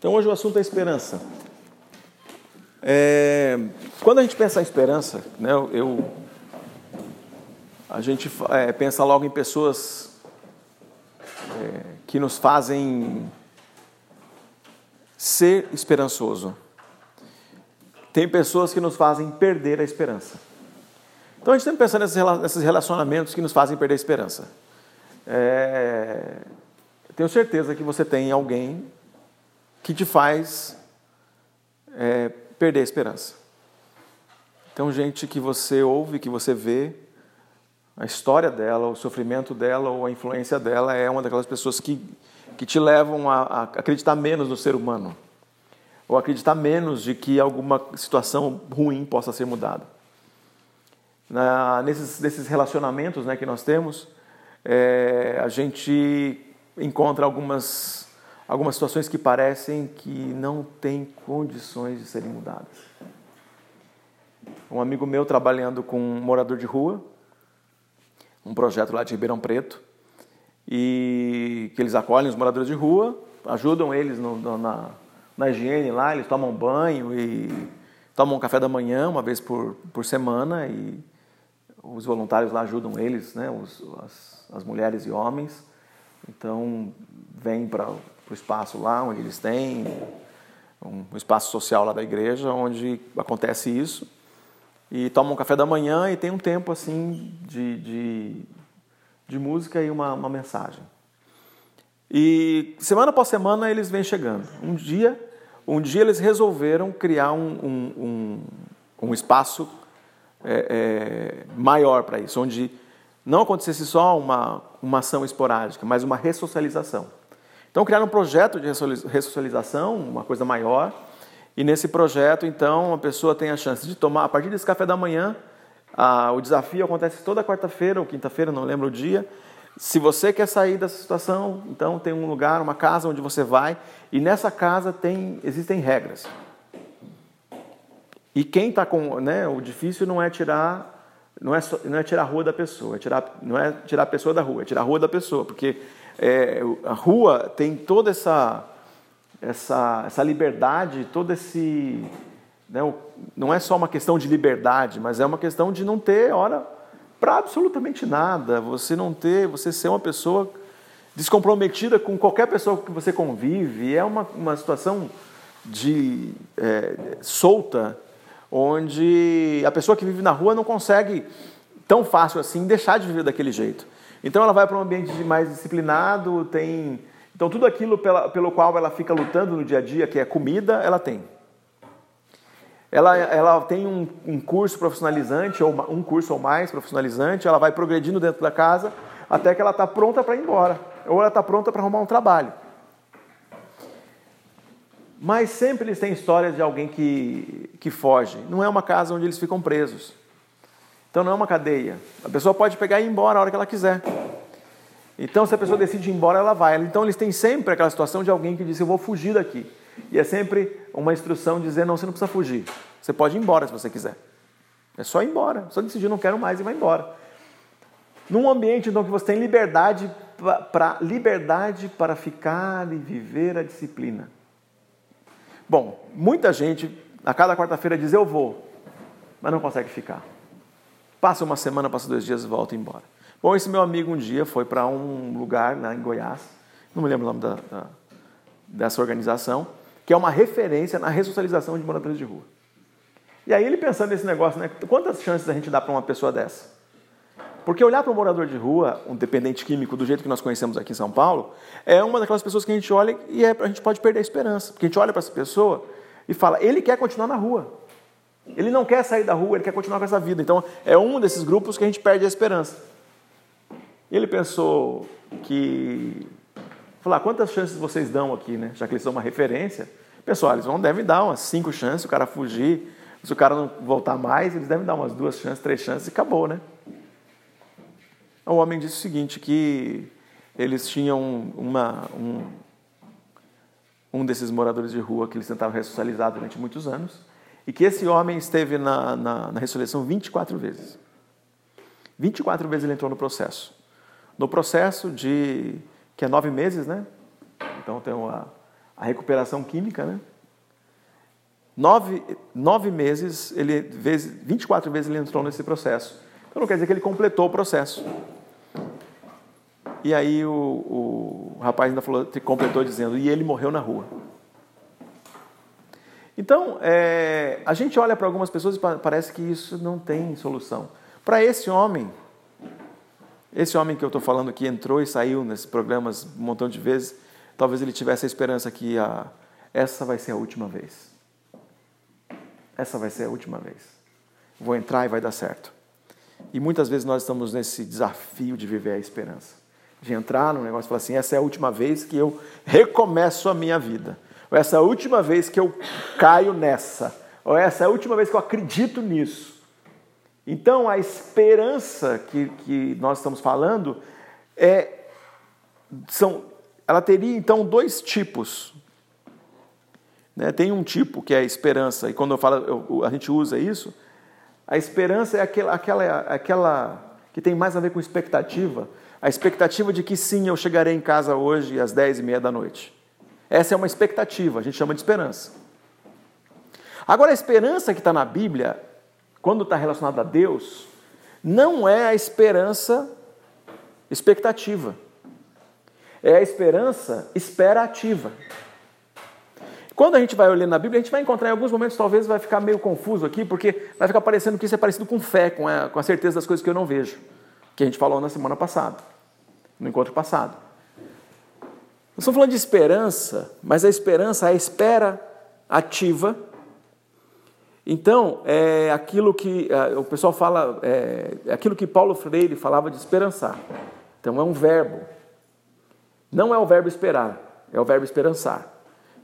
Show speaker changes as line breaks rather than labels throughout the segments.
Então hoje o assunto é esperança. É, quando a gente pensa em esperança, né, eu, a gente é, pensa logo em pessoas é, que nos fazem ser esperançoso. Tem pessoas que nos fazem perder a esperança. Então a gente tem que pensar nesses relacionamentos que nos fazem perder a esperança. É, tenho certeza que você tem alguém que te faz é, perder a esperança. Então, gente que você ouve, que você vê, a história dela, o sofrimento dela ou a influência dela é uma daquelas pessoas que, que te levam a, a acreditar menos no ser humano, ou acreditar menos de que alguma situação ruim possa ser mudada. Na, nesses, nesses relacionamentos né, que nós temos, é, a gente encontra algumas algumas situações que parecem que não têm condições de serem mudadas. Um amigo meu trabalhando com um morador de rua, um projeto lá de Ribeirão Preto, e que eles acolhem os moradores de rua, ajudam eles no, no, na, na higiene lá, eles tomam banho e tomam café da manhã uma vez por, por semana e os voluntários lá ajudam eles, né, os, as, as mulheres e homens. Então, vêm para o espaço lá onde eles têm, um, espaço social lá da igreja, onde acontece isso. E tomam um café da manhã e tem um tempo assim de, de, de música e uma, uma mensagem. E semana após semana eles vêm chegando. Um dia, um dia eles resolveram criar um, um, um, um espaço é, é, maior para isso, onde não acontecesse só uma, uma ação esporádica, mas uma ressocialização. Então, criaram um projeto de ressocialização, uma coisa maior, e nesse projeto, então, a pessoa tem a chance de tomar, a partir desse café da manhã, a, o desafio acontece toda quarta-feira ou quinta-feira, não lembro o dia. Se você quer sair dessa situação, então tem um lugar, uma casa onde você vai, e nessa casa tem, existem regras. E quem está com. Né, o difícil não é tirar não é, não é tirar a rua da pessoa, é tirar, não é tirar a pessoa da rua, é tirar a rua da pessoa, porque é, a rua tem toda essa, essa, essa liberdade, todo esse. Né, não é só uma questão de liberdade, mas é uma questão de não ter hora para absolutamente nada, você não ter, você ser uma pessoa descomprometida com qualquer pessoa que você convive, é uma, uma situação de é, solta onde a pessoa que vive na rua não consegue tão fácil assim deixar de viver daquele jeito. Então ela vai para um ambiente mais disciplinado, tem. Então tudo aquilo pela, pelo qual ela fica lutando no dia a dia, que é comida, ela tem. Ela, ela tem um, um curso profissionalizante, ou um curso ou mais profissionalizante, ela vai progredindo dentro da casa até que ela está pronta para ir embora. Ou ela está pronta para arrumar um trabalho. Mas sempre eles têm histórias de alguém que, que foge. Não é uma casa onde eles ficam presos. Então não é uma cadeia. A pessoa pode pegar e ir embora a hora que ela quiser. Então, se a pessoa decide ir embora, ela vai. Então, eles têm sempre aquela situação de alguém que diz: Eu vou fugir daqui. E é sempre uma instrução dizer: Não, você não precisa fugir. Você pode ir embora se você quiser. É só ir embora. Só decidir: Não quero mais e vai embora. Num ambiente então que você tem liberdade para liberdade para ficar e viver a disciplina. Bom, muita gente a cada quarta-feira diz eu vou, mas não consegue ficar. Passa uma semana, passa dois dias e volta embora. Bom, esse meu amigo um dia foi para um lugar lá em Goiás, não me lembro o nome da, da, dessa organização, que é uma referência na ressocialização de moradores de rua. E aí ele pensando nesse negócio, né? Quantas chances a gente dá para uma pessoa dessa? Porque olhar para um morador de rua, um dependente químico, do jeito que nós conhecemos aqui em São Paulo, é uma daquelas pessoas que a gente olha e é, a gente pode perder a esperança. Porque a gente olha para essa pessoa e fala, ele quer continuar na rua. Ele não quer sair da rua, ele quer continuar com essa vida. Então é um desses grupos que a gente perde a esperança. Ele pensou que. Falar, quantas chances vocês dão aqui, né? Já que eles são uma referência. Pessoal, eles vão, devem dar umas cinco chances, o cara fugir. Se o cara não voltar mais, eles devem dar umas duas chances, três chances e acabou, né? O homem disse o seguinte, que eles tinham uma, um, um desses moradores de rua que eles tentavam ressocializar durante muitos anos, e que esse homem esteve na, na, na ressurreição 24 vezes. 24 vezes ele entrou no processo. No processo de, que é nove meses, né? Então tem a, a recuperação química, né? Nove, nove meses, ele, vezes, 24 vezes ele entrou nesse processo. Então não quer dizer que ele completou o processo. E aí o, o rapaz ainda falou, completou dizendo, e ele morreu na rua. Então, é, a gente olha para algumas pessoas e parece que isso não tem solução. Para esse homem, esse homem que eu estou falando que entrou e saiu nesses programas um montão de vezes, talvez ele tivesse a esperança que a, essa vai ser a última vez. Essa vai ser a última vez. Vou entrar e vai dar certo. E muitas vezes nós estamos nesse desafio de viver a esperança. De entrar num negócio e falar assim: essa é a última vez que eu recomeço a minha vida. Ou essa última vez que eu caio nessa. Ou essa a última vez que eu acredito nisso. Então a esperança que, que nós estamos falando é. São, ela teria então dois tipos. Né? Tem um tipo que é a esperança, e quando eu falo, eu, a gente usa isso a esperança é aquela, aquela, aquela que tem mais a ver com expectativa. A expectativa de que sim, eu chegarei em casa hoje às dez e meia da noite. Essa é uma expectativa, a gente chama de esperança. Agora, a esperança que está na Bíblia, quando está relacionada a Deus, não é a esperança expectativa. É a esperança esperativa. Quando a gente vai olhando na Bíblia, a gente vai encontrar em alguns momentos, talvez vai ficar meio confuso aqui, porque vai ficar parecendo que isso é parecido com fé, com a, com a certeza das coisas que eu não vejo, que a gente falou na semana passada, no encontro passado. Nós estamos falando de esperança, mas a esperança é a espera ativa. Então, é aquilo que é, o pessoal fala, é, é aquilo que Paulo Freire falava de esperançar. Então, é um verbo. Não é o verbo esperar, é o verbo esperançar.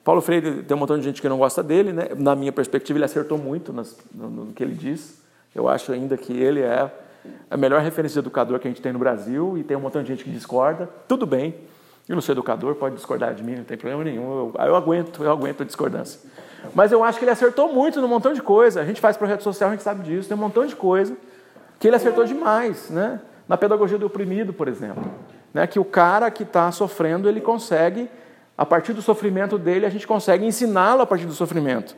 Paulo Freire tem um montão de gente que não gosta dele, né? na minha perspectiva, ele acertou muito no, no, que ele diz. Eu acho ainda que ele é a melhor referência de educador que a gente tem no Brasil e tem um montão de gente que discorda. Tudo bem, eu não sou educador, pode discordar de mim, não tem problema nenhum. Eu, eu aguento, eu aguento a discordância. Mas eu acho que ele acertou muito num montão de coisa. A gente faz projeto social, a gente sabe disso, tem um montão de coisa que ele acertou demais, né? Na pedagogia do oprimido, por exemplo, né? Que o cara que está sofrendo ele consegue a partir do sofrimento dele, a gente consegue ensiná-lo a partir do sofrimento.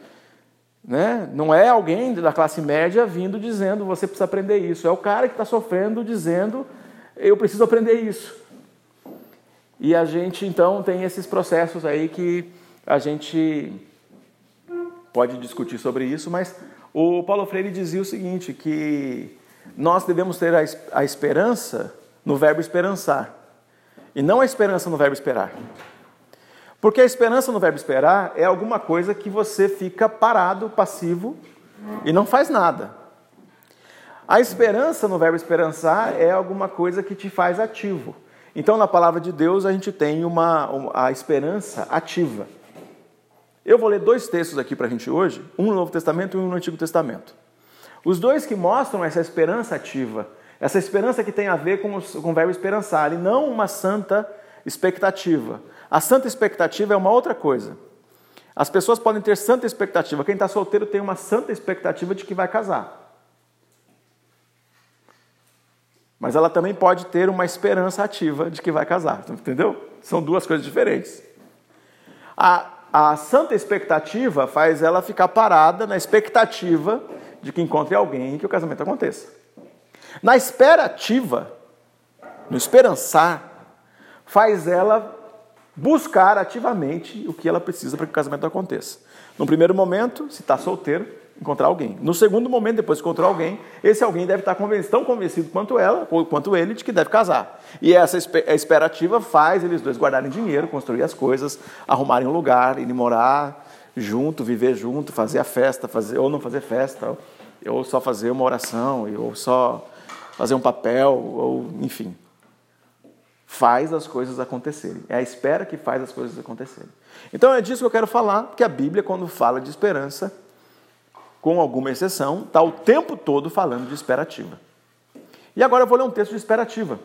Né? Não é alguém da classe média vindo dizendo você precisa aprender isso. É o cara que está sofrendo dizendo eu preciso aprender isso. E a gente então tem esses processos aí que a gente pode discutir sobre isso, mas o Paulo Freire dizia o seguinte: que nós devemos ter a esperança no verbo esperançar, e não a esperança no verbo esperar. Porque a esperança no verbo esperar é alguma coisa que você fica parado, passivo e não faz nada. A esperança no verbo esperançar é alguma coisa que te faz ativo. Então, na palavra de Deus, a gente tem uma, uma a esperança ativa. Eu vou ler dois textos aqui para a gente hoje, um no Novo Testamento e um no Antigo Testamento. Os dois que mostram essa esperança ativa, essa esperança que tem a ver com, os, com o verbo esperançar, e não uma santa expectativa. A santa expectativa é uma outra coisa. As pessoas podem ter santa expectativa. Quem está solteiro tem uma santa expectativa de que vai casar. Mas ela também pode ter uma esperança ativa de que vai casar. Entendeu? São duas coisas diferentes. A, a santa expectativa faz ela ficar parada na expectativa de que encontre alguém e que o casamento aconteça. Na esperativa, no esperançar, faz ela buscar ativamente o que ela precisa para que o casamento aconteça. No primeiro momento, se está solteiro, encontrar alguém. No segundo momento, depois de encontrar alguém, esse alguém deve estar convencido, tão convencido quanto ela, quanto ele, de que deve casar. E essa esperativa faz eles dois guardarem dinheiro, construir as coisas, arrumarem um lugar, irem morar junto, viver junto, fazer a festa, fazer ou não fazer festa, ou só fazer uma oração, ou só fazer um papel, ou enfim, faz as coisas acontecerem. É a espera que faz as coisas acontecerem. Então é disso que eu quero falar, porque a Bíblia, quando fala de esperança, com alguma exceção, está o tempo todo falando de esperativa. E agora eu vou ler um texto de esperativa,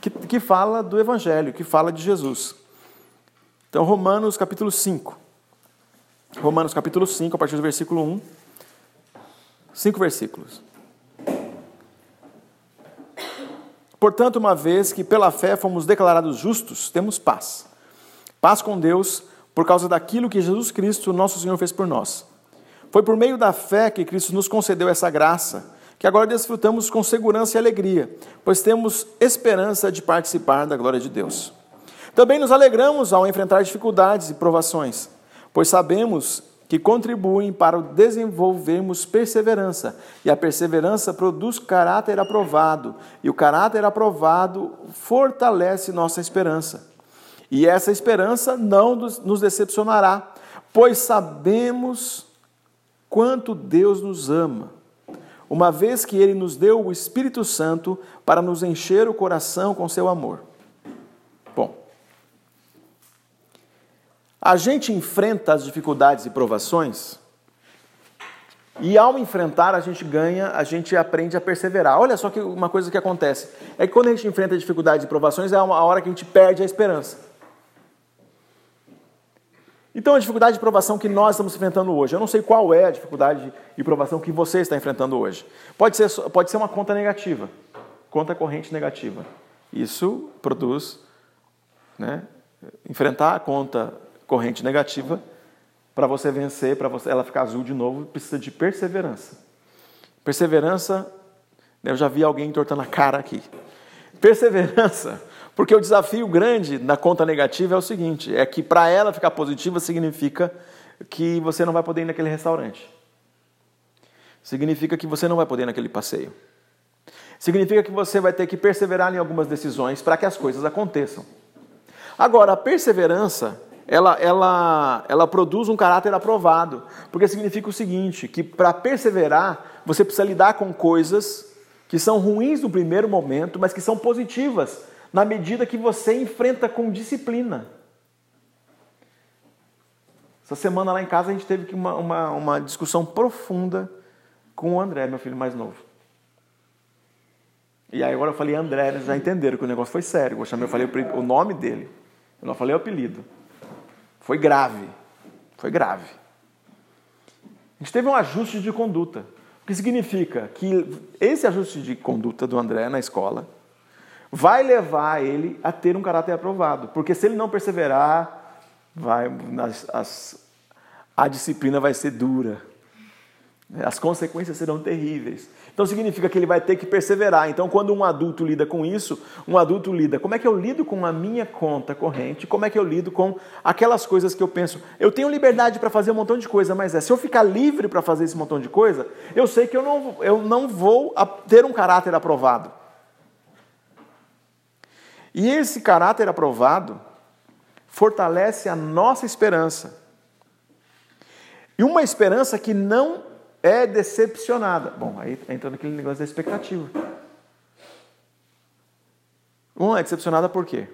que, que fala do Evangelho, que fala de Jesus. Então, Romanos capítulo 5. Romanos capítulo 5, a partir do versículo 1. Cinco versículos. Portanto, uma vez que pela fé fomos declarados justos, temos paz. Paz com Deus por causa daquilo que Jesus Cristo, nosso Senhor, fez por nós. Foi por meio da fé que Cristo nos concedeu essa graça, que agora desfrutamos com segurança e alegria, pois temos esperança de participar da glória de Deus. Também nos alegramos ao enfrentar dificuldades e provações, pois sabemos que contribuem para desenvolvermos perseverança, e a perseverança produz caráter aprovado, e o caráter aprovado fortalece nossa esperança. E essa esperança não nos decepcionará, pois sabemos quanto Deus nos ama, uma vez que Ele nos deu o Espírito Santo para nos encher o coração com seu amor. Bom, a gente enfrenta as dificuldades e provações, e ao enfrentar, a gente ganha, a gente aprende a perseverar. Olha só que uma coisa que acontece: é que quando a gente enfrenta dificuldades e provações, é uma hora que a gente perde a esperança. Então, a dificuldade de provação que nós estamos enfrentando hoje, eu não sei qual é a dificuldade de provação que você está enfrentando hoje. Pode ser, pode ser uma conta negativa, conta corrente negativa. Isso produz, né, enfrentar a conta corrente negativa para você vencer, para ela ficar azul de novo, precisa de perseverança. Perseverança, eu já vi alguém entortando a cara aqui. Perseverança porque o desafio grande na conta negativa é o seguinte: é que para ela ficar positiva significa que você não vai poder ir naquele restaurante. Significa que você não vai poder ir naquele passeio. Significa que você vai ter que perseverar em algumas decisões para que as coisas aconteçam. Agora, a perseverança, ela, ela, ela produz um caráter aprovado, porque significa o seguinte, que para perseverar, você precisa lidar com coisas que são ruins no primeiro momento, mas que são positivas na medida que você enfrenta com disciplina. Essa semana lá em casa a gente teve uma, uma, uma discussão profunda com o André, meu filho mais novo. E aí agora eu falei André, eles já entenderam que o negócio foi sério. Eu, chamei, eu falei o nome dele, eu não falei o apelido. Foi grave, foi grave. A gente teve um ajuste de conduta. O que significa que esse ajuste de conduta do André na escola vai levar ele a ter um caráter aprovado. Porque se ele não perseverar, vai, as, as, a disciplina vai ser dura. As consequências serão terríveis. Então significa que ele vai ter que perseverar. Então, quando um adulto lida com isso, um adulto lida, como é que eu lido com a minha conta corrente? Como é que eu lido com aquelas coisas que eu penso? Eu tenho liberdade para fazer um montão de coisa, mas é, se eu ficar livre para fazer esse montão de coisa, eu sei que eu não, eu não vou ter um caráter aprovado. E esse caráter aprovado fortalece a nossa esperança. E uma esperança que não é decepcionada. Bom, aí entra naquele negócio da expectativa. Uma é decepcionada por quê?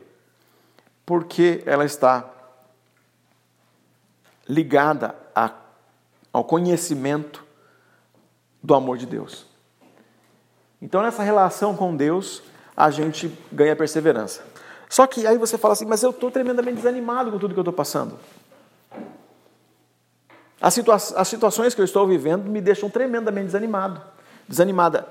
Porque ela está ligada a, ao conhecimento do amor de Deus. Então, nessa relação com Deus, a gente ganha perseverança. Só que aí você fala assim, mas eu estou tremendamente desanimado com tudo que eu estou passando. As, situa as situações que eu estou vivendo me deixam tremendamente desanimado. Desanimada.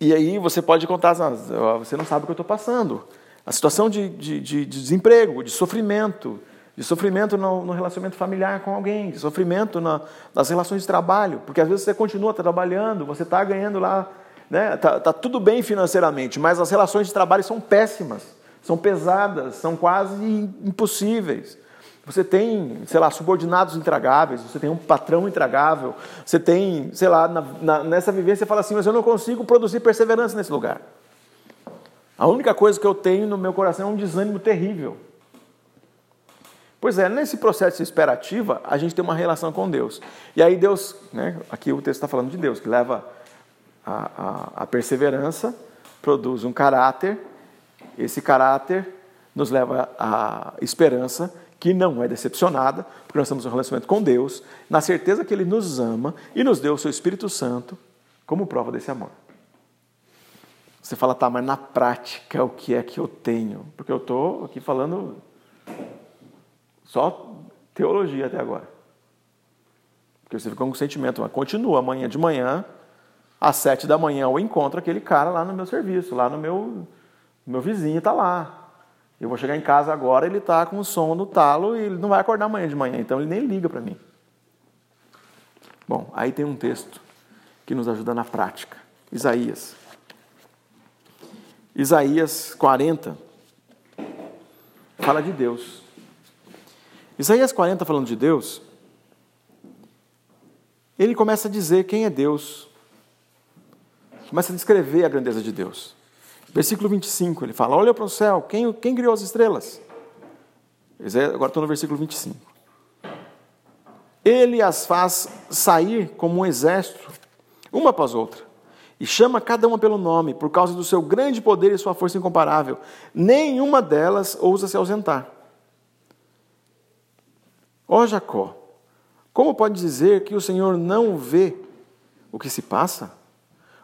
E aí você pode contar, você não sabe o que eu estou passando. A situação de, de, de, desemprego, de sofrimento, de sofrimento no, no, relacionamento familiar com alguém, de sofrimento na, nas relações de trabalho, porque às vezes você continua trabalhando, você está ganhando lá né? Tá, tá tudo bem financeiramente, mas as relações de trabalho são péssimas, são pesadas, são quase impossíveis. Você tem, sei lá, subordinados intragáveis, você tem um patrão intragável, você tem, sei lá, na, na, nessa vivência você fala assim, mas eu não consigo produzir perseverança nesse lugar. A única coisa que eu tenho no meu coração é um desânimo terrível. Pois é, nesse processo de esperativa, a gente tem uma relação com Deus. E aí Deus, né, aqui o texto está falando de Deus, que leva a, a, a perseverança produz um caráter, esse caráter nos leva à esperança que não é decepcionada, porque nós temos um relacionamento com Deus, na certeza que Ele nos ama e nos deu o seu Espírito Santo como prova desse amor. Você fala, tá, mas na prática o que é que eu tenho? Porque eu estou aqui falando só teologia até agora. Porque você fica com um sentimento, mas continua amanhã de manhã, às sete da manhã eu encontro aquele cara lá no meu serviço, lá no meu, meu vizinho está lá. Eu vou chegar em casa agora, ele está com o som no talo e ele não vai acordar amanhã de manhã, então ele nem liga para mim. Bom, aí tem um texto que nos ajuda na prática. Isaías. Isaías 40 fala de Deus. Isaías 40 falando de Deus, ele começa a dizer quem é Deus. Começa a descrever a grandeza de Deus. Versículo 25, ele fala: Olha para o céu, quem, quem criou as estrelas? Agora estou no versículo 25. Ele as faz sair como um exército, uma após outra, e chama cada uma pelo nome, por causa do seu grande poder e sua força incomparável. Nenhuma delas ousa se ausentar. Ó Jacó, como pode dizer que o Senhor não vê o que se passa?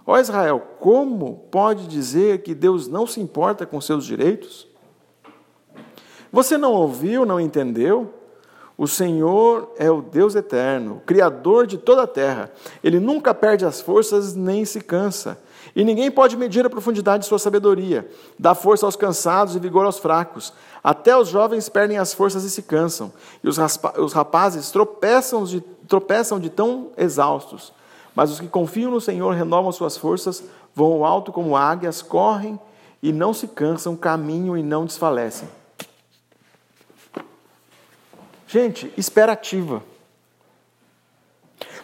Ó Israel, como pode dizer que Deus não se importa com seus direitos? Você não ouviu, não entendeu? O Senhor é o Deus eterno, Criador de toda a terra. Ele nunca perde as forças nem se cansa. E ninguém pode medir a profundidade de sua sabedoria. Dá força aos cansados e vigor aos fracos. Até os jovens perdem as forças e se cansam. E os, os rapazes tropeçam de, tropeçam de tão exaustos. Mas os que confiam no Senhor renovam suas forças, voam alto como águias, correm e não se cansam, caminham e não desfalecem. Gente, espera ativa.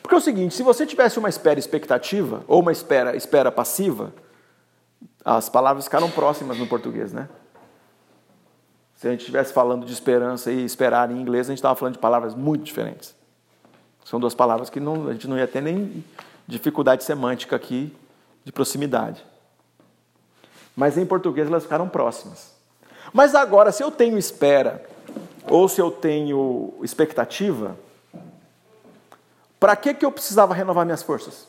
Porque é o seguinte, se você tivesse uma espera expectativa ou uma espera espera passiva, as palavras ficaram próximas no português, né? Se a gente estivesse falando de esperança e esperar em inglês, a gente estava falando de palavras muito diferentes. São duas palavras que não, a gente não ia ter nem dificuldade semântica aqui de proximidade. Mas em português elas ficaram próximas. Mas agora, se eu tenho espera ou se eu tenho expectativa, para que, que eu precisava renovar minhas forças?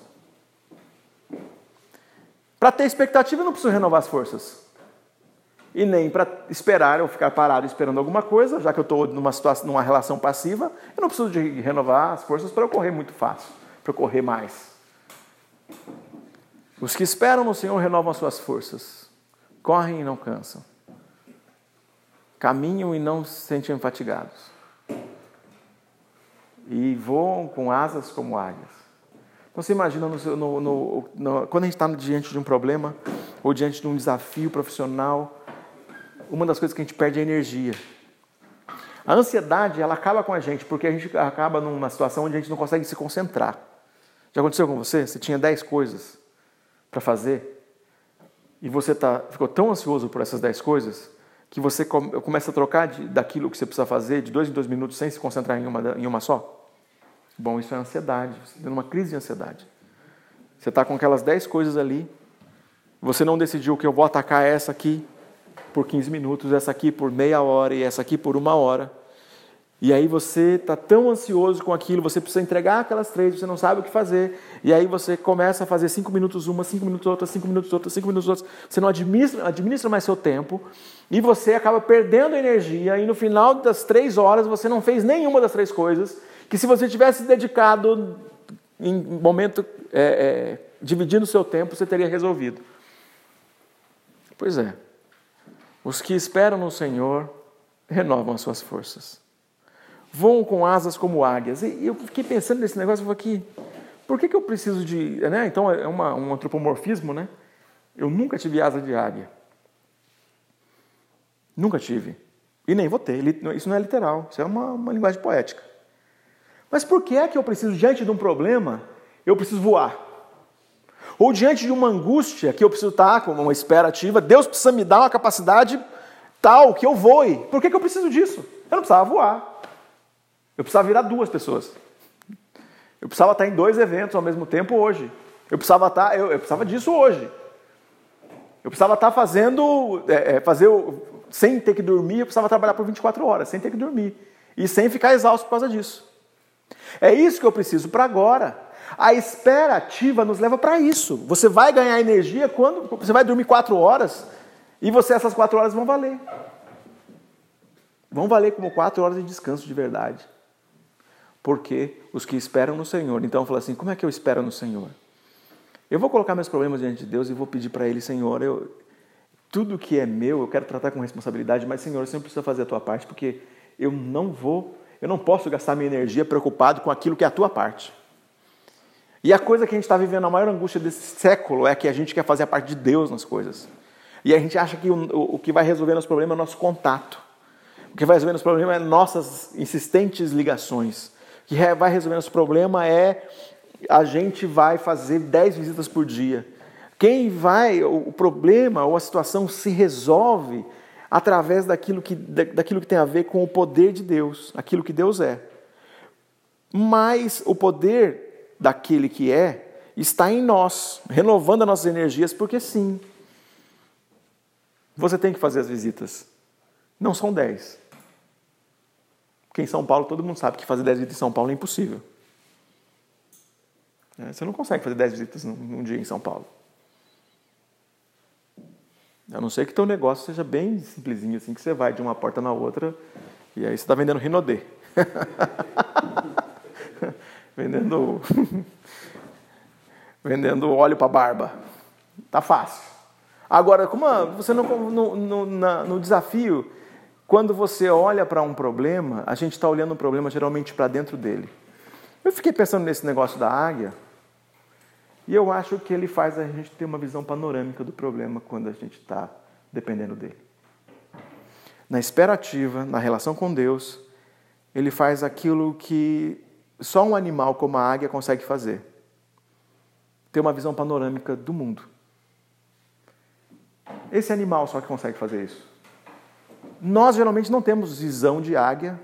Para ter expectativa, eu não preciso renovar as forças e nem para esperar ou ficar parado esperando alguma coisa, já que eu estou numa situação, numa relação passiva, eu não preciso de renovar as forças para eu correr muito fácil, para eu correr mais. Os que esperam no Senhor renovam as suas forças, correm e não cansam, caminham e não se sentem fatigados, e voam com asas como águias. Então você imagina no, no, no, quando a gente está diante de um problema ou diante de um desafio profissional uma das coisas que a gente perde é energia. A ansiedade, ela acaba com a gente, porque a gente acaba numa situação onde a gente não consegue se concentrar. Já aconteceu com você? Você tinha 10 coisas para fazer e você tá, ficou tão ansioso por essas 10 coisas que você começa a trocar de, daquilo que você precisa fazer de dois em dois minutos sem se concentrar em uma, em uma só? Bom, isso é ansiedade, você está numa crise de ansiedade. Você está com aquelas 10 coisas ali, você não decidiu que eu vou atacar essa aqui, por 15 minutos, essa aqui por meia hora e essa aqui por uma hora. E aí você está tão ansioso com aquilo, você precisa entregar aquelas três, você não sabe o que fazer. E aí você começa a fazer cinco minutos uma, cinco minutos outra, cinco minutos outra, cinco minutos outra. Você não administra, administra mais seu tempo e você acaba perdendo energia. E no final das três horas você não fez nenhuma das três coisas que se você tivesse dedicado em momento é, é, dividindo seu tempo, você teria resolvido. Pois é. Os que esperam no Senhor renovam as suas forças. Voam com asas como águias. E eu fiquei pensando nesse negócio, eu falei aqui, por que, que eu preciso de. Né? Então é uma, um antropomorfismo, né? Eu nunca tive asa de águia. Nunca tive. E nem vou ter. Isso não é literal, isso é uma, uma linguagem poética. Mas por que é que eu preciso, diante de um problema, eu preciso voar? Ou diante de uma angústia que eu preciso estar com uma espera ativa, Deus precisa me dar uma capacidade tal que eu voe. Por que, que eu preciso disso? Eu não precisava voar. Eu precisava virar duas pessoas. Eu precisava estar em dois eventos ao mesmo tempo hoje. Eu precisava estar, eu, eu precisava disso hoje. Eu precisava estar fazendo, é, é fazer, sem ter que dormir, eu precisava trabalhar por 24 horas, sem ter que dormir. E sem ficar exausto por causa disso. É isso que eu preciso para agora. A espera ativa nos leva para isso. Você vai ganhar energia quando você vai dormir quatro horas e você essas quatro horas vão valer. Vão valer como quatro horas de descanso de verdade. Porque os que esperam no Senhor. Então fala assim: como é que eu espero no Senhor? Eu vou colocar meus problemas diante de Deus e vou pedir para Ele, Senhor, eu, tudo que é meu eu quero tratar com responsabilidade, mas Senhor, você precisa fazer a tua parte, porque eu não vou, eu não posso gastar minha energia preocupado com aquilo que é a tua parte. E a coisa que a gente está vivendo, a maior angústia desse século é que a gente quer fazer a parte de Deus nas coisas. E a gente acha que o, o, que vai resolver nosso problema é nosso contato. O que vai resolver nosso problema é nossas insistentes ligações. O que vai resolver nosso problema é a gente vai fazer 10 visitas por dia. Quem vai, o problema ou a situação se resolve através daquilo que, daquilo que tem a ver com o poder de Deus, aquilo que Deus é. Mas o poder daquele que é está em nós, renovando as nossas energias, porque sim, você tem que fazer as visitas. Não são 10. Porque em São Paulo todo mundo sabe que fazer 10 visitas em São Paulo é impossível. É, você não consegue fazer 10 visitas num dia em São Paulo. A não ser que teu negócio seja bem simplesinho, assim, que você vai de uma porta na outra e aí você está vendendo Rinodê. vendendo vendendo óleo para barba. Tá fácil. Agora, como você não no, no, na, no desafio, quando você olha para um problema, a gente está olhando o problema geralmente para dentro dele. Eu fiquei pensando nesse negócio da águia. E eu acho que ele faz a gente ter uma visão panorâmica do problema quando a gente está dependendo dele. Na esperativa, na relação com Deus, ele faz aquilo que só um animal como a águia consegue fazer: ter uma visão panorâmica do mundo. Esse animal só que consegue fazer isso. Nós geralmente não temos visão de águia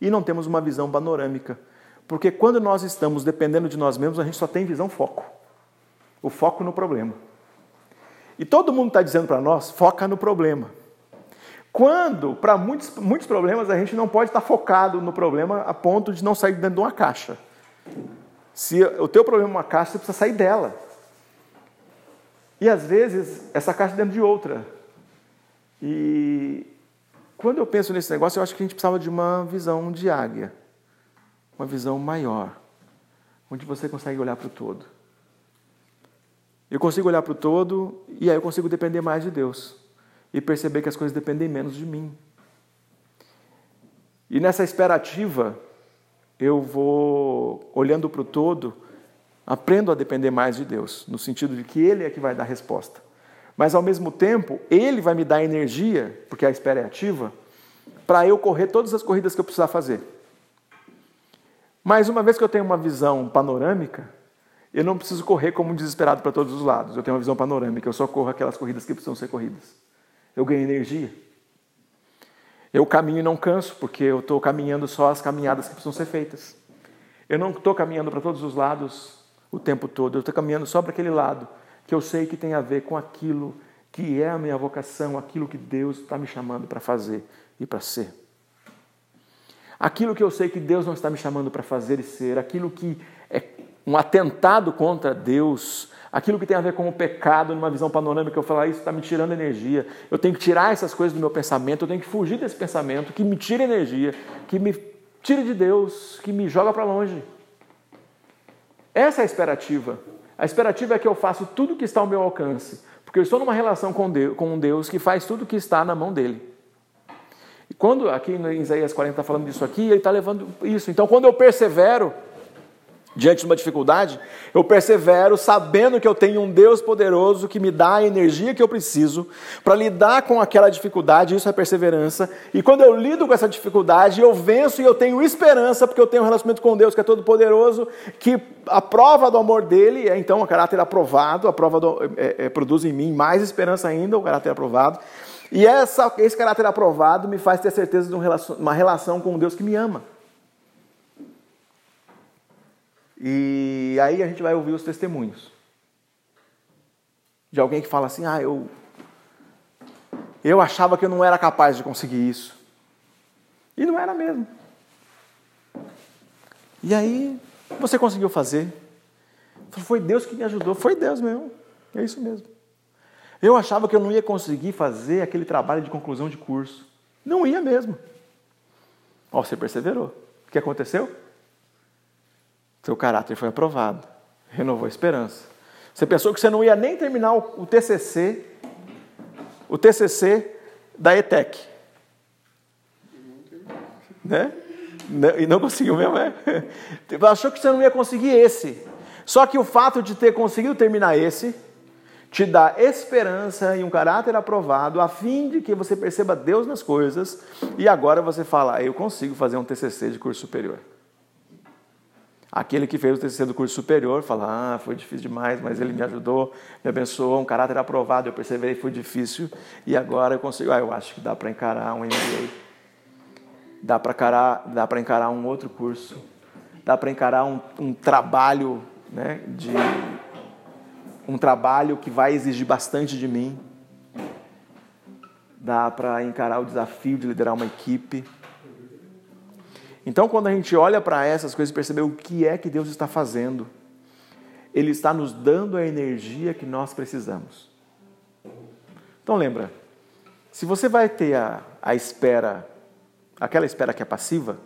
e não temos uma visão panorâmica, porque quando nós estamos dependendo de nós mesmos, a gente só tem visão foco o foco no problema. E todo mundo está dizendo para nós: foca no problema. Quando, para muitos, muitos problemas, a gente não pode estar focado no problema a ponto de não sair dentro de uma caixa. Se o teu problema é uma caixa, você precisa sair dela. E às vezes, essa caixa é dentro de outra. E quando eu penso nesse negócio, eu acho que a gente precisava de uma visão de águia. Uma visão maior. Onde você consegue olhar para o todo. Eu consigo olhar para o todo e aí eu consigo depender mais de Deus e perceber que as coisas dependem menos de mim. E nessa esperativa, eu vou olhando para o todo, aprendo a depender mais de Deus, no sentido de que Ele é que vai dar resposta. Mas ao mesmo tempo, Ele vai me dar energia, porque a espera é ativa, para eu correr todas as corridas que eu precisar fazer. Mas uma vez que eu tenho uma visão panorâmica, eu não preciso correr como um desesperado para todos os lados. Eu tenho uma visão panorâmica, eu só corro aquelas corridas que precisam ser corridas. Eu ganho energia. Eu caminho e não canso, porque eu estou caminhando só as caminhadas que precisam ser feitas. Eu não estou caminhando para todos os lados o tempo todo, eu estou caminhando só para aquele lado que eu sei que tem a ver com aquilo que é a minha vocação, aquilo que Deus está me chamando para fazer e para ser. Aquilo que eu sei que Deus não está me chamando para fazer e ser, aquilo que é um atentado contra Deus, aquilo que tem a ver com o pecado, numa visão panorâmica, eu falar, ah, isso está me tirando energia, eu tenho que tirar essas coisas do meu pensamento, eu tenho que fugir desse pensamento que me tira energia, que me tira de Deus, que me joga para longe. Essa é a esperativa. A esperativa é que eu faço tudo que está ao meu alcance, porque eu estou numa relação com Deus, com um Deus que faz tudo que está na mão dele. E quando, aqui em Isaías 40 está falando disso aqui, ele está levando isso. Então, quando eu persevero, diante de uma dificuldade, eu persevero sabendo que eu tenho um Deus poderoso que me dá a energia que eu preciso para lidar com aquela dificuldade, isso é perseverança. E quando eu lido com essa dificuldade, eu venço e eu tenho esperança, porque eu tenho um relacionamento com Deus que é todo poderoso, que a prova do amor dele é então o caráter aprovado, a prova do, é, é, produz em mim mais esperança ainda, o caráter aprovado. E essa, esse caráter aprovado me faz ter certeza de uma relação com um Deus que me ama. E aí a gente vai ouvir os testemunhos. De alguém que fala assim: ah, eu, eu achava que eu não era capaz de conseguir isso. E não era mesmo. E aí você conseguiu fazer. Foi Deus que me ajudou. Foi Deus mesmo. É isso mesmo. Eu achava que eu não ia conseguir fazer aquele trabalho de conclusão de curso. Não ia mesmo. Ó, você perseverou. O que aconteceu? Seu caráter foi aprovado. Renovou a esperança. Você pensou que você não ia nem terminar o TCC o TCC da ETEC. Né? E não conseguiu mesmo, é? Achou que você não ia conseguir esse. Só que o fato de ter conseguido terminar esse te dá esperança e um caráter aprovado, a fim de que você perceba Deus nas coisas e agora você fala, ah, eu consigo fazer um TCC de curso superior. Aquele que fez o TCC do curso superior fala, ah, foi difícil demais, mas ele me ajudou, me abençoou, um caráter aprovado, eu que foi difícil e agora eu consigo, ah, eu acho que dá para encarar um MBA, dá para encarar, dá para encarar um outro curso, dá para encarar um, um trabalho né, de um trabalho que vai exigir bastante de mim. Dá para encarar o desafio de liderar uma equipe. Então, quando a gente olha para essas coisas e perceber o que é que Deus está fazendo, Ele está nos dando a energia que nós precisamos. Então, lembra, se você vai ter a, a espera, aquela espera que é passiva,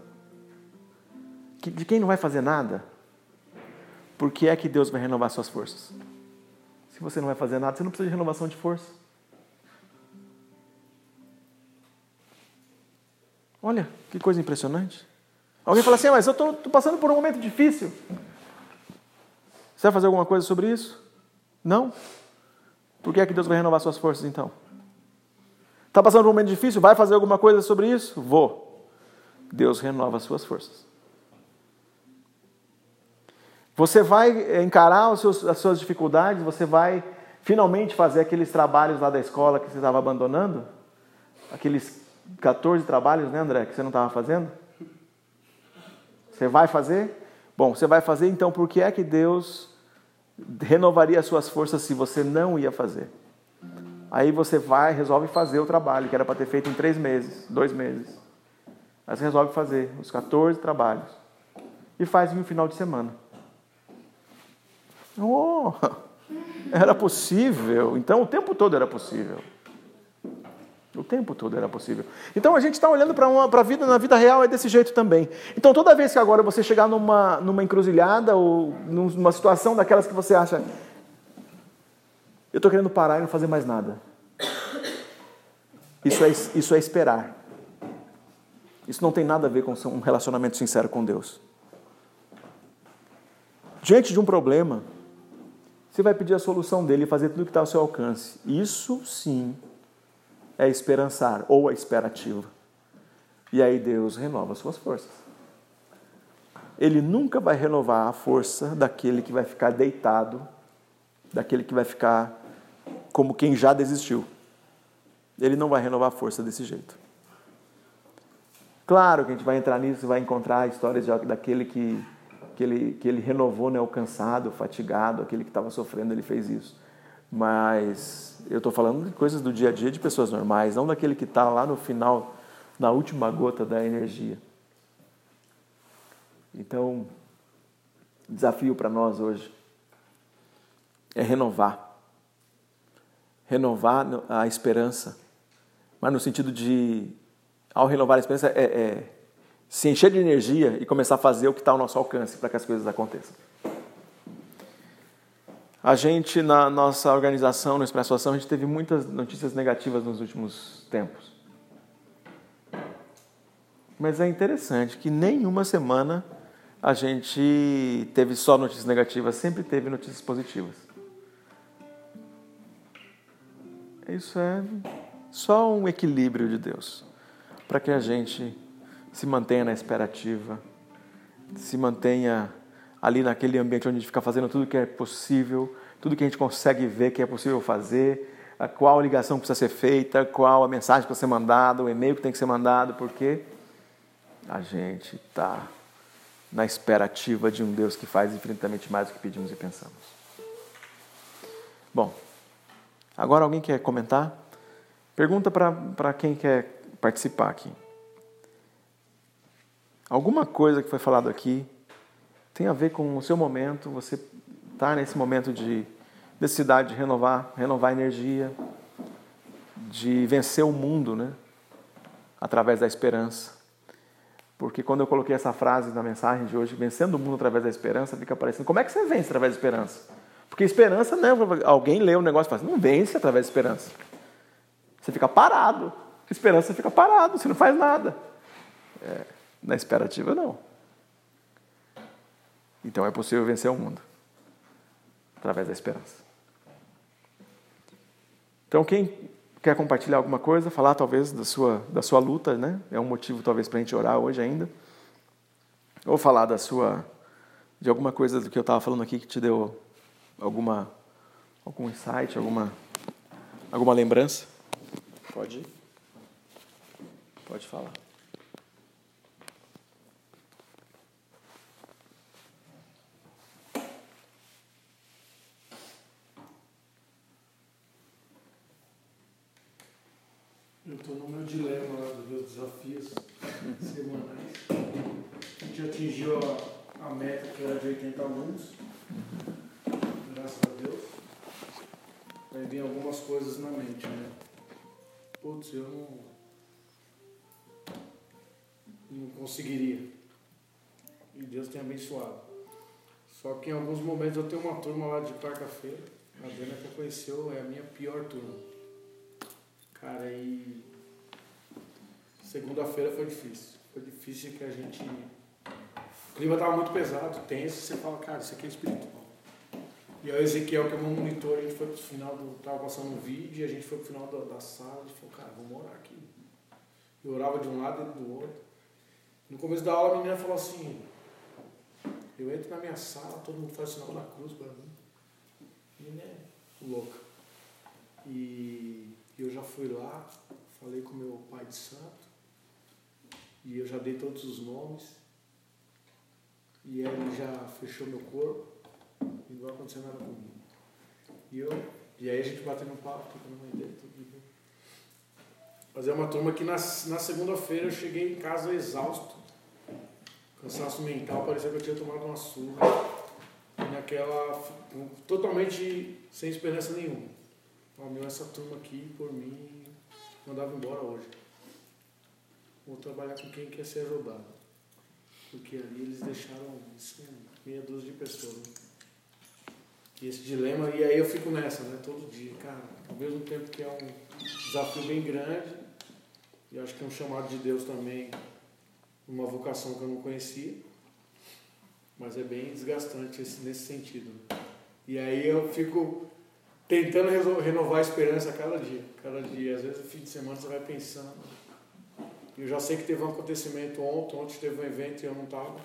de quem não vai fazer nada, por que é que Deus vai renovar suas forças? Se você não vai fazer nada, você não precisa de renovação de força. Olha, que coisa impressionante. Alguém fala assim, ah, mas eu estou passando por um momento difícil. Você vai fazer alguma coisa sobre isso? Não? Por que é que Deus vai renovar suas forças então? Está passando por um momento difícil? Vai fazer alguma coisa sobre isso? Vou. Deus renova as suas forças. Você vai encarar seus, as suas dificuldades, você vai finalmente fazer aqueles trabalhos lá da escola que você estava abandonando? Aqueles 14 trabalhos, né, André, que você não estava fazendo? Você vai fazer? Bom, você vai fazer, então por que é que Deus renovaria as suas forças se você não ia fazer? Aí você vai, resolve fazer o trabalho, que era para ter feito em três meses, dois meses. Aí você resolve fazer os 14 trabalhos. E faz em um final de semana. Oh, era possível. Então o tempo todo era possível. O tempo todo era possível. Então a gente está olhando para a vida, na vida real é desse jeito também. Então toda vez que agora você chegar numa, numa encruzilhada ou numa situação daquelas que você acha, eu estou querendo parar e não fazer mais nada. Isso é, isso é esperar. Isso não tem nada a ver com um relacionamento sincero com Deus. Diante de um problema, você vai pedir a solução dele e fazer tudo que está ao seu alcance. Isso sim é esperançar ou a esperativa. E aí Deus renova suas forças. Ele nunca vai renovar a força daquele que vai ficar deitado, daquele que vai ficar como quem já desistiu. Ele não vai renovar a força desse jeito. Claro que a gente vai entrar nisso e vai encontrar histórias daquele que que ele, que ele renovou, né, o cansado, o fatigado, aquele que estava sofrendo, ele fez isso. Mas eu estou falando de coisas do dia a dia de pessoas normais, não daquele que está lá no final, na última gota da energia. Então, desafio para nós hoje é renovar. Renovar a esperança. Mas no sentido de, ao renovar a esperança, é, é se encher de energia e começar a fazer o que está ao nosso alcance para que as coisas aconteçam. A gente, na nossa organização, no Expresso Ação, a gente teve muitas notícias negativas nos últimos tempos. Mas é interessante que nenhuma semana a gente teve só notícias negativas, sempre teve notícias positivas. Isso é só um equilíbrio de Deus para que a gente se mantenha na esperativa, se mantenha ali naquele ambiente onde a gente fica fazendo tudo que é possível, tudo que a gente consegue ver que é possível fazer, qual a ligação precisa ser feita, qual a mensagem que precisa ser mandada, o e-mail que tem que ser mandado, porque a gente está na esperativa de um Deus que faz infinitamente mais do que pedimos e pensamos. Bom, agora alguém quer comentar? Pergunta para quem quer participar aqui. Alguma coisa que foi falado aqui tem a ver com o seu momento, você está nesse momento de necessidade de renovar, renovar energia, de vencer o mundo, né? Através da esperança. Porque quando eu coloquei essa frase na mensagem de hoje, vencendo o mundo através da esperança, fica parecendo, como é que você vence através da esperança? Porque esperança, né? Alguém lê o negócio e fala assim, não vence através da esperança. Você fica parado. Esperança fica parado, você não faz nada. É, na esperativa, não. Então é possível vencer o mundo através da esperança. Então, quem quer compartilhar alguma coisa, falar talvez da sua, da sua luta, né? É um motivo talvez para a gente orar hoje ainda. Ou falar da sua, de alguma coisa do que eu estava falando aqui que te deu alguma, algum insight, alguma, alguma lembrança. Pode. Pode falar.
Eu estou no meu dilema lá dos meus desafios semanais. A gente atingiu a, a meta que era de 80 alunos. Graças a Deus. Aí vem algumas coisas na mente, né? Putz, eu não, não conseguiria. E Deus tem abençoado. Só que em alguns momentos eu tenho uma turma lá de quarta-feira. A Dana que conheceu é a minha pior turma. Cara, e segunda-feira foi difícil. Foi difícil que a gente. O clima estava muito pesado, tenso, você fala, cara, isso aqui é espiritual. E aí o Ezequiel, que é meu monitor, a gente foi pro final do. Tava passando um vídeo e a gente foi pro final da, da sala e falou, cara, vamos orar aqui. Eu orava de um lado e do outro. No começo da aula a menina falou assim, eu entro na minha sala, todo mundo faz sinal da cruz para mim. A menina é louca. E eu já fui lá, falei com meu pai de santo, e eu já dei todos os nomes, e ele já fechou meu corpo, e não vai acontecer nada comigo. E, eu, e aí a gente batendo um papo, tocando uma ideia, tudo de. Mas é uma turma que na, na segunda-feira eu cheguei em casa exausto, cansaço mental, parecia que eu tinha tomado uma surra, naquela, totalmente sem esperança nenhuma. Ó, meu, essa turma aqui, por mim, mandava embora hoje. Vou trabalhar com quem quer ser ajudado. Porque ali eles deixaram isso, meia dúzia de pessoas. Né? E esse dilema, e aí eu fico nessa, né? Todo dia, cara, ao mesmo tempo que é um desafio bem grande, e acho que é um chamado de Deus também, uma vocação que eu não conhecia, mas é bem desgastante esse, nesse sentido. E aí eu fico tentando renovar a esperança a cada dia. Cada dia. Às vezes, no fim de semana, você vai pensando. Eu já sei que teve um acontecimento ontem, ontem teve um evento e eu não estava.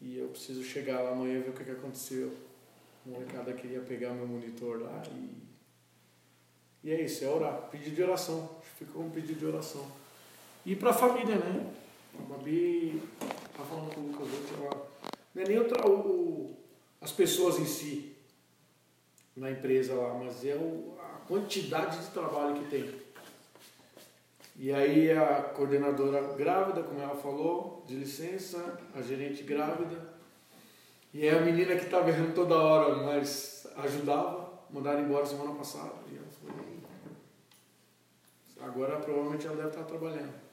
E eu preciso chegar lá amanhã e ver o que, que aconteceu. O molecada queria pegar meu monitor lá e. E é isso, é orar. Pedido de oração. Ficou um pedido de oração. E para a família, né? A Babi tá falando com o Lucas hoje, ela, não é nem o, o, as pessoas em si, na empresa lá, mas é o, a quantidade de trabalho que tem. E aí a coordenadora grávida, como ela falou, de licença, a gerente grávida, e é a menina que estava errando toda hora, mas ajudava, mandaram embora semana passada. E ela agora provavelmente ela deve estar trabalhando.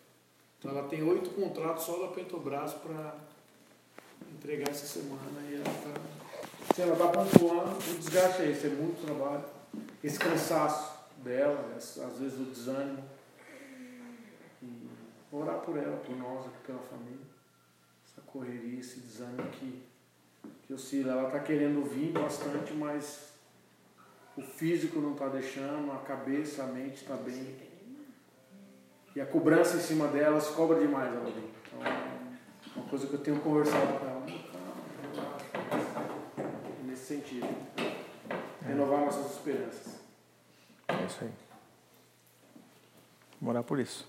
Então ela tem oito contratos só da Petrobras para entregar essa semana e ela está se ela está pontuando, o desgaste é esse, é muito trabalho. Esse cansaço dela, às vezes o desânimo. E orar por ela, por nós, pela família. Essa correria, esse desânimo que, que oscila. Ela está querendo vir bastante, mas o físico não está deixando, a cabeça, a mente está bem. E a cobrança em cima dela se cobra demais, ela Então, é uma coisa que eu tenho conversado com ela nesse sentido. Renovar nossas esperanças.
É isso aí. Morar por isso.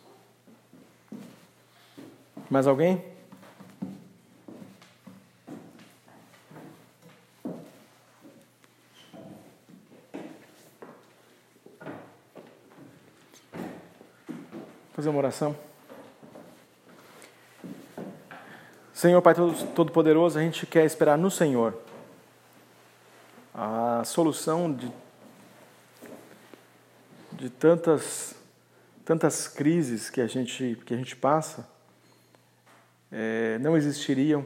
Mais alguém? Fazer uma oração. Senhor Pai Todo-Poderoso, a gente quer esperar no Senhor a solução de, de tantas, tantas crises que a gente, que a gente passa é, não existiriam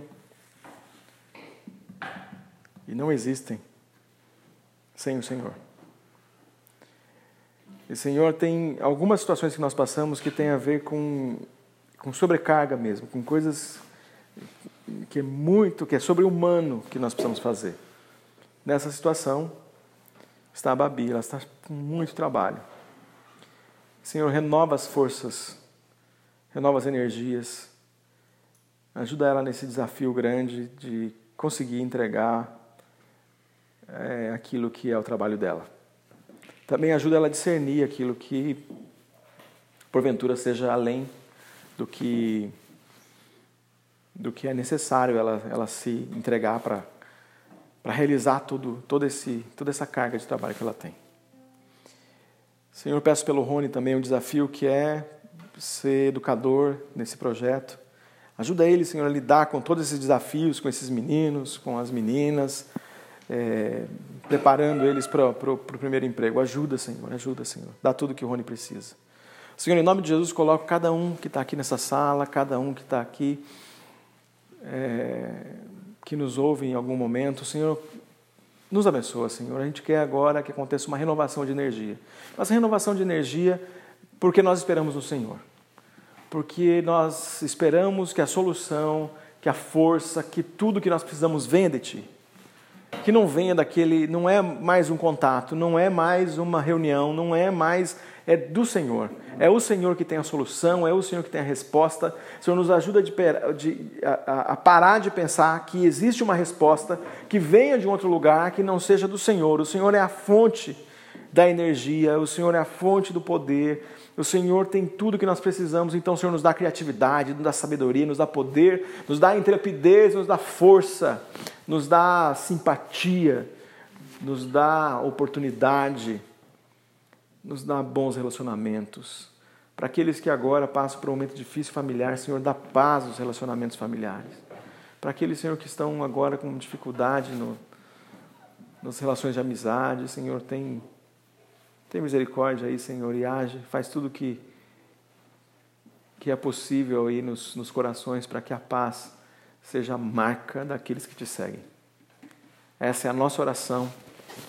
e não existem sem o Senhor. E, Senhor, tem algumas situações que nós passamos que tem a ver com, com sobrecarga mesmo, com coisas que é muito, que é sobre-humano que nós precisamos fazer. Nessa situação está a Babi, ela está com muito trabalho. Senhor, renova as forças, renova as energias, ajuda ela nesse desafio grande de conseguir entregar é, aquilo que é o trabalho dela. Também ajuda ela a discernir aquilo que, porventura, seja além do que do que é necessário ela, ela se entregar para realizar tudo, todo esse, toda essa carga de trabalho que ela tem. Senhor, peço pelo Rony também um desafio que é ser educador nesse projeto. Ajuda ele, Senhor, a lidar com todos esses desafios, com esses meninos, com as meninas, é, preparando eles para o primeiro emprego. Ajuda, Senhor, ajuda, Senhor. Dá tudo que o Rony precisa. Senhor, em nome de Jesus, coloco cada um que está aqui nessa sala, cada um que está aqui, é, que nos ouve em algum momento. Senhor, nos abençoa, Senhor. A gente quer agora que aconteça uma renovação de energia. Mas renovação de energia porque nós esperamos no Senhor. Porque nós esperamos que a solução, que a força, que tudo que nós precisamos venha de Ti que não venha daquele, não é mais um contato, não é mais uma reunião, não é mais, é do Senhor. É o Senhor que tem a solução, é o Senhor que tem a resposta. O Senhor nos ajuda de, de, a, a parar de pensar que existe uma resposta que venha de um outro lugar que não seja do Senhor. O Senhor é a fonte da energia, o Senhor é a fonte do poder, o Senhor tem tudo que nós precisamos, então o Senhor nos dá criatividade, nos dá sabedoria, nos dá poder, nos dá intrepidez, nos dá força, nos dá simpatia, nos dá oportunidade, nos dá bons relacionamentos. Para aqueles que agora passam por um momento difícil familiar, Senhor, dá paz aos relacionamentos familiares. Para aqueles, Senhor, que estão agora com dificuldade no, nas relações de amizade, Senhor, tem tem misericórdia aí, Senhor, e age, faz tudo que, que é possível aí nos, nos corações para que a paz seja a marca daqueles que te seguem. Essa é a nossa oração,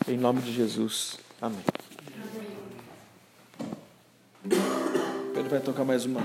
em nome de Jesus. Amém. Pedro vai tocar mais uma.